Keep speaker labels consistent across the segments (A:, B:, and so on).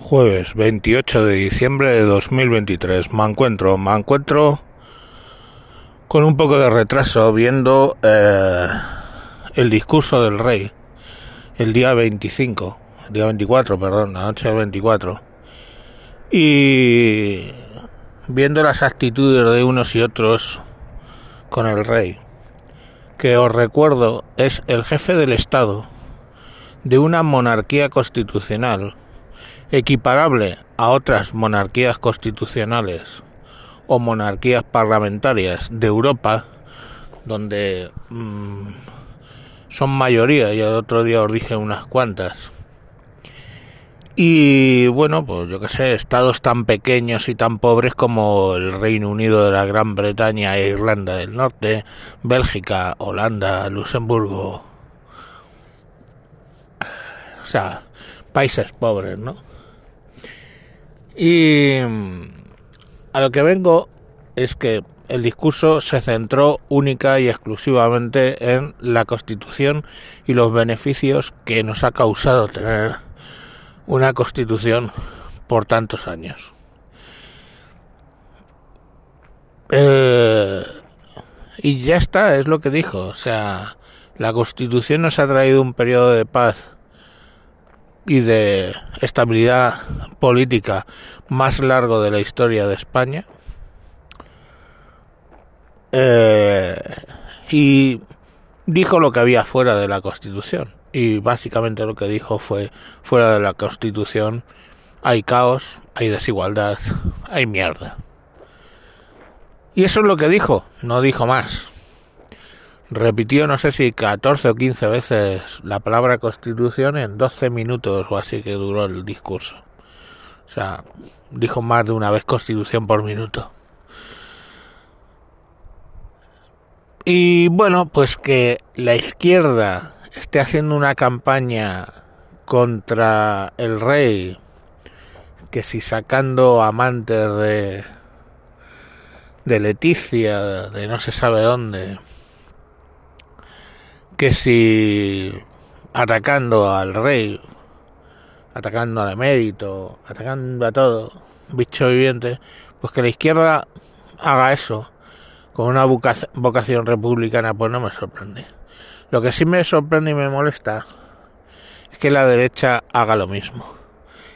A: Jueves 28 de diciembre de 2023. Me encuentro, me encuentro con un poco de retraso viendo eh, el discurso del rey el día 25, el día 24, perdón, la noche del 24. Y viendo las actitudes de unos y otros con el rey, que os recuerdo es el jefe del Estado de una monarquía constitucional equiparable a otras monarquías constitucionales o monarquías parlamentarias de Europa, donde mmm, son mayoría, y el otro día os dije unas cuantas. Y bueno, pues yo que sé, estados tan pequeños y tan pobres como el Reino Unido de la Gran Bretaña e Irlanda del Norte, Bélgica, Holanda, Luxemburgo. O sea, países pobres, ¿no? Y mm, a lo que vengo es que el discurso se centró única y exclusivamente en la Constitución y los beneficios que nos ha causado tener una Constitución por tantos años. Eh, y ya está, es lo que dijo. O sea, la Constitución nos ha traído un periodo de paz y de estabilidad política más largo de la historia de España. Eh, y dijo lo que había fuera de la Constitución. Y básicamente lo que dijo fue, fuera de la Constitución hay caos, hay desigualdad, hay mierda. Y eso es lo que dijo, no dijo más repitió no sé si 14 o 15 veces la palabra constitución en 12 minutos o así que duró el discurso. O sea, dijo más de una vez constitución por minuto. Y bueno, pues que la izquierda esté haciendo una campaña contra el rey, que si sacando amantes de de Leticia, de no se sabe dónde, que si atacando al rey, atacando al emérito, atacando a todo, bicho viviente, pues que la izquierda haga eso con una vocación republicana, pues no me sorprende. Lo que sí me sorprende y me molesta es que la derecha haga lo mismo.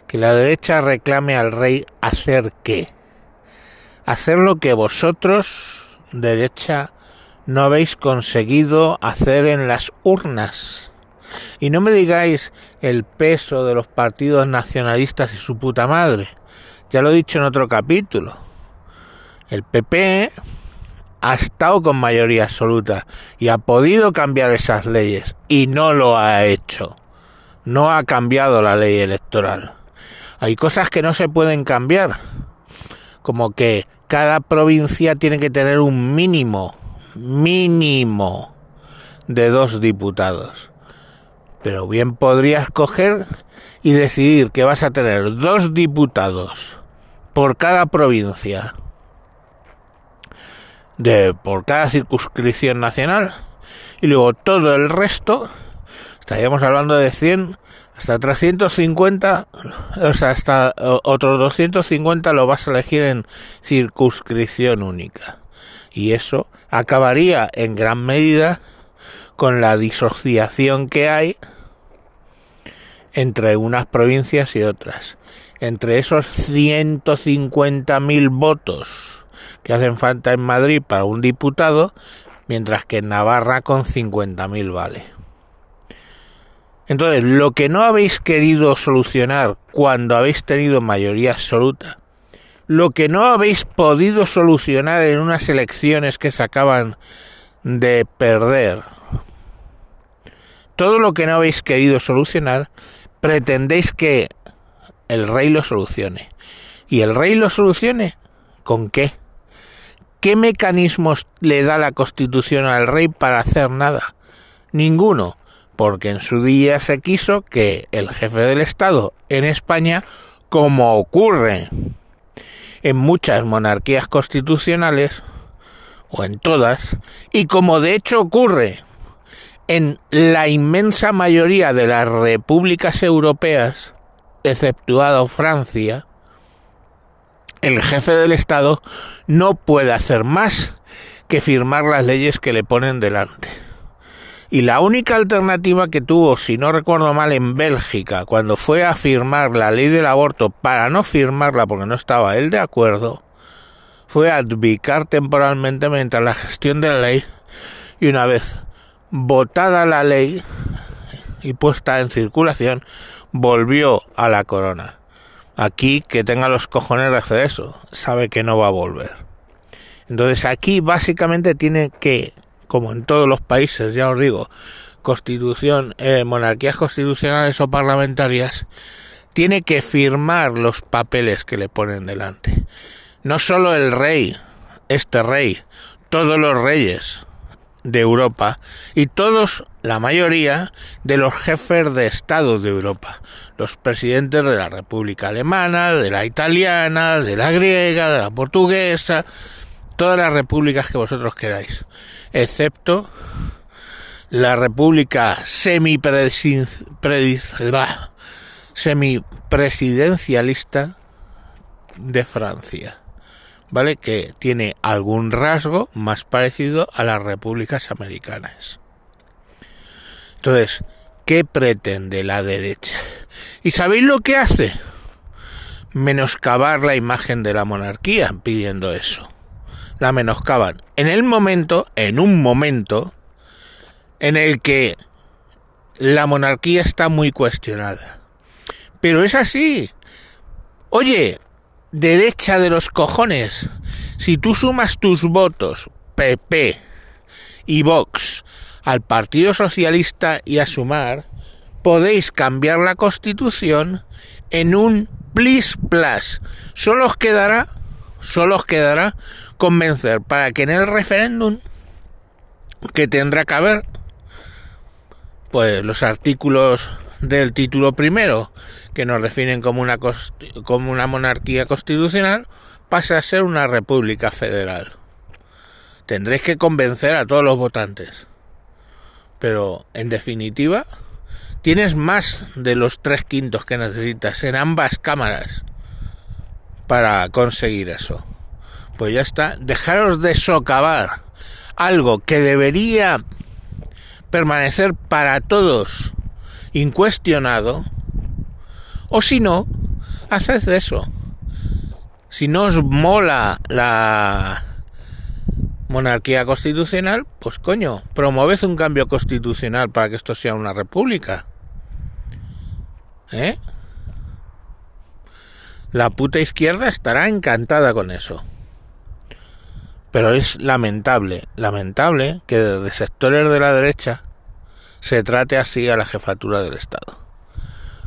A: Que la derecha reclame al rey hacer qué. Hacer lo que vosotros, derecha, no habéis conseguido hacer en las urnas. Y no me digáis el peso de los partidos nacionalistas y su puta madre. Ya lo he dicho en otro capítulo. El PP ha estado con mayoría absoluta y ha podido cambiar esas leyes y no lo ha hecho. No ha cambiado la ley electoral. Hay cosas que no se pueden cambiar, como que cada provincia tiene que tener un mínimo mínimo de dos diputados. Pero bien podrías coger y decidir que vas a tener dos diputados por cada provincia, de por cada circunscripción nacional, y luego todo el resto, estaríamos hablando de 100 hasta 350, o sea, hasta otros 250 lo vas a elegir en circunscripción única y eso acabaría en gran medida con la disociación que hay entre unas provincias y otras. Entre esos 150.000 votos que hacen falta en Madrid para un diputado, mientras que en Navarra con 50.000 vale. Entonces, lo que no habéis querido solucionar cuando habéis tenido mayoría absoluta lo que no habéis podido solucionar en unas elecciones que se acaban de perder. Todo lo que no habéis querido solucionar, pretendéis que el rey lo solucione. ¿Y el rey lo solucione? ¿Con qué? ¿Qué mecanismos le da la Constitución al rey para hacer nada? Ninguno, porque en su día se quiso que el jefe del Estado en España, como ocurre en muchas monarquías constitucionales, o en todas, y como de hecho ocurre en la inmensa mayoría de las repúblicas europeas, exceptuado Francia, el jefe del Estado no puede hacer más que firmar las leyes que le ponen delante. Y la única alternativa que tuvo, si no recuerdo mal, en Bélgica, cuando fue a firmar la ley del aborto para no firmarla porque no estaba él de acuerdo, fue advicar temporalmente mientras la gestión de la ley y una vez votada la ley y puesta en circulación, volvió a la corona. Aquí que tenga los cojones de hacer eso, sabe que no va a volver. Entonces aquí básicamente tiene que como en todos los países, ya os digo, constitución, eh, monarquías constitucionales o parlamentarias, tiene que firmar los papeles que le ponen delante. No solo el rey, este rey, todos los reyes de Europa y todos, la mayoría, de los jefes de Estado de Europa, los presidentes de la República Alemana, de la italiana, de la griega, de la portuguesa, todas las repúblicas que vosotros queráis excepto la República semipresidencialista de Francia, ¿vale? Que tiene algún rasgo más parecido a las repúblicas americanas. Entonces, ¿qué pretende la derecha? ¿Y sabéis lo que hace? Menoscabar la imagen de la monarquía pidiendo eso la menoscaban. En el momento, en un momento, en el que la monarquía está muy cuestionada. Pero es así. Oye, derecha de los cojones, si tú sumas tus votos, PP y Vox, al Partido Socialista y a Sumar, podéis cambiar la constitución en un plis plus. Solo os quedará, solo os quedará convencer para que en el referéndum que tendrá que haber pues los artículos del título primero que nos definen como una como una monarquía constitucional pase a ser una república federal. Tendréis que convencer a todos los votantes. Pero en definitiva, tienes más de los tres quintos que necesitas en ambas cámaras para conseguir eso pues ya está, dejaros de socavar algo que debería permanecer para todos incuestionado, o si no, haced eso. Si no os mola la monarquía constitucional, pues coño, promoved un cambio constitucional para que esto sea una república. ¿Eh? La puta izquierda estará encantada con eso. Pero es lamentable, lamentable que desde sectores de la derecha se trate así a la jefatura del Estado.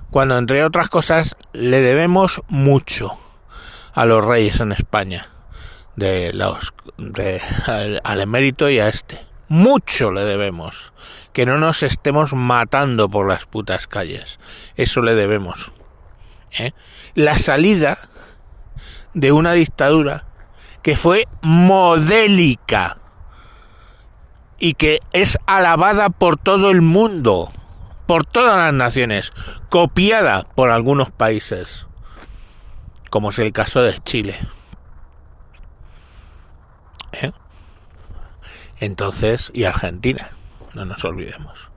A: Cuando, entre otras cosas, le debemos mucho a los reyes en España, de los, de, al, emérito y a este. Mucho le debemos. Que no nos estemos matando por las putas calles. Eso le debemos. ¿Eh? La salida de una dictadura que fue modélica y que es alabada por todo el mundo, por todas las naciones, copiada por algunos países, como es el caso de Chile. ¿Eh? Entonces, y Argentina, no nos olvidemos.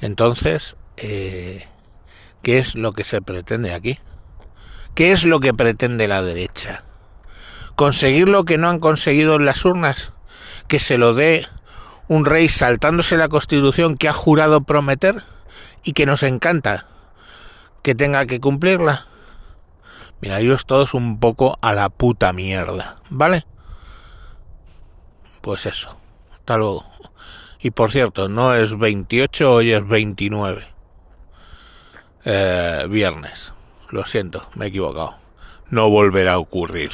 A: Entonces, eh, ¿qué es lo que se pretende aquí? ¿Qué es lo que pretende la derecha? conseguir lo que no han conseguido en las urnas, que se lo dé un rey saltándose la constitución que ha jurado prometer y que nos encanta que tenga que cumplirla. Mira, ellos todos un poco a la puta mierda, ¿vale? Pues eso, hasta luego. Y por cierto, no es 28, hoy es 29. Eh, viernes. Lo siento, me he equivocado. No volverá a ocurrir.